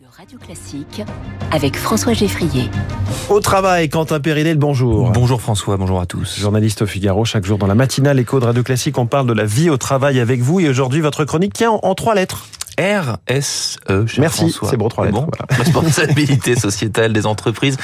de Radio Classique avec François Geffrier. Au travail, Quentin Périnel, bonjour. Bonjour François, bonjour à tous. Journaliste au Figaro, chaque jour dans la matinale écho de Radio Classique, on parle de la vie au travail avec vous et aujourd'hui votre chronique tient en trois lettres. RSE, Merci, c'est bon, trois lettres. Bon, voilà. Responsabilité sociétale des entreprises.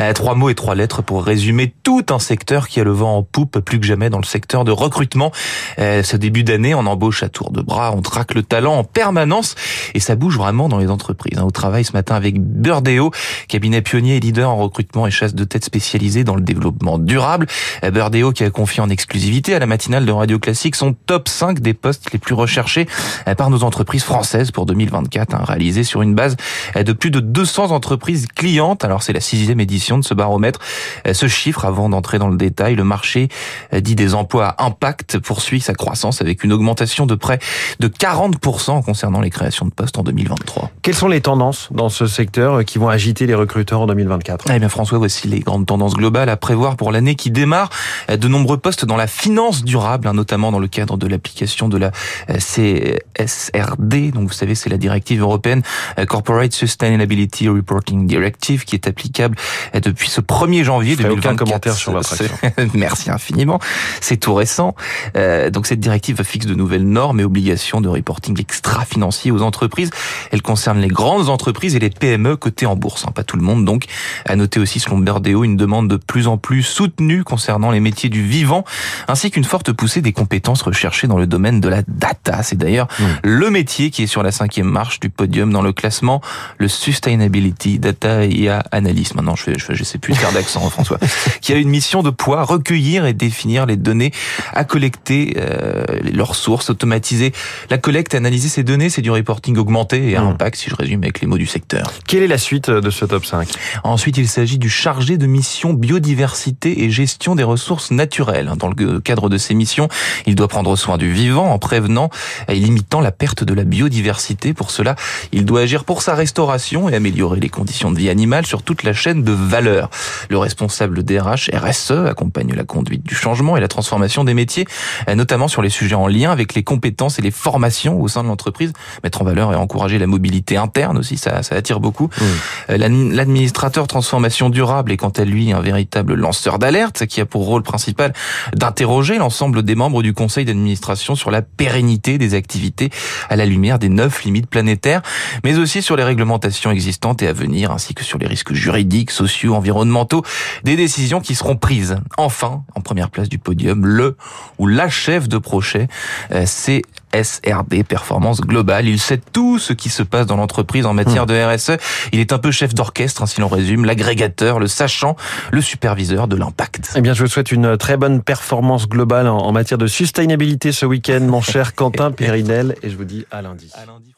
Euh, trois mots et trois lettres pour résumer tout un secteur qui a le vent en poupe plus que jamais dans le secteur de recrutement. Euh, ce début d'année, on embauche à tour de bras, on traque le talent en permanence et ça bouge vraiment dans les entreprises. hein. Au travail ce matin avec Burdeo, cabinet pionnier et leader en recrutement et chasse de tête spécialisée dans le développement durable. Euh, Burdeo qui a confié en exclusivité à la matinale de Radio Classique son top 5 des postes les plus recherchés par nos entreprises françaises pour 2024, hein, réalisé sur une base euh, de plus de 200 entreprises clientes. Alors c'est la sixième édition de ce baromètre. Euh, Ce chiffre, avant d'entrer dans le détail, le marché euh, dit des emplois à impact poursuit sa croissance avec une augmentation de près de 40% concernant les créations de postes en 2023. Quelles sont les tendances dans ce secteur qui vont agiter les recruteurs en 2024 Eh bien François, voici les grandes tendances globales à prévoir pour l'année qui démarre. De nombreux postes dans la finance durable, hein, notamment dans le cadre de l'application de la CSRD. Donc vous savez, c'est la directive européenne euh, Corporate Sustainability Reporting Directive qui est applicable euh, depuis ce 1er janvier Je ferai 2024. aucun commentaire sur Merci infiniment. C'est tout récent. Euh, donc cette directive fixe de nouvelles normes et obligations de reporting extra-financier aux entreprises. Elle concerne les grandes entreprises et les PME cotées en bourse. hein, pas tout le monde donc. À noter aussi selon Berdeo une demande de plus en plus soutenue concernant les métiers du vivant, ainsi qu'une forte poussée des compétences recherchées dans le domaine de la data. C'est d'ailleurs le métier qui est sur la cinquième marche du podium dans le classement, le Sustainability Data IA Analyst. Maintenant, je fais, je fais, je sais plus faire d'accent, François. Qui a une mission de poids, recueillir et définir les données à collecter, euh, leurs sources, automatiser la collecte, analyser ces données, c'est du reporting augmenté et à Mm. impact, si je résume avec les mots du secteur. Quelle est la suite euh, de ce top 5 Ensuite, il s'agit du chargé de mission biodiversité et gestion des ressources naturelles. Dans le cadre de ces missions, il doit prendre soin du vivant en prévenant et limitant la perte de la biodiversité. Pour cela, il doit agir pour sa restauration et améliorer les conditions de vie animale sur toute la chaîne de valeur. Le responsable DRH RSE accompagne la conduite du changement et la transformation des métiers, euh, notamment sur les sujets en lien avec les compétences et les formations au sein de l'entreprise. Mettre en valeur et encourager la mobilité interne aussi, ça, ça attire beaucoup. Euh, l'admi- L'administrateur transformation durable est quant à lui un véritable lanceur d'alerte qui a pour rôle principal d'interroger l'ensemble des membres du conseil d'administration sur la pérennité des activités à la lumière des neuf limites planétaires, mais aussi sur les réglementations existantes et à venir, ainsi que sur les risques juridiques, sociaux, environnementaux, des décisions qui seront prises. Enfin, en première place du podium, le ou la chef de projet, euh, CSRD, Performance Globale. Il sait tout ce qui se passe dans l'entreprise en matière de RSE. Il est un peu chef d'orchestre, hein, si l'on résume, l'agrégateur, le sachant, le superviseur de l'impact. Eh bien, je vous souhaite une très bonne performance globale en en matière de sustainabilité ce week-end, mon cher Quentin Périnel, et je vous dis à lundi. À lundi,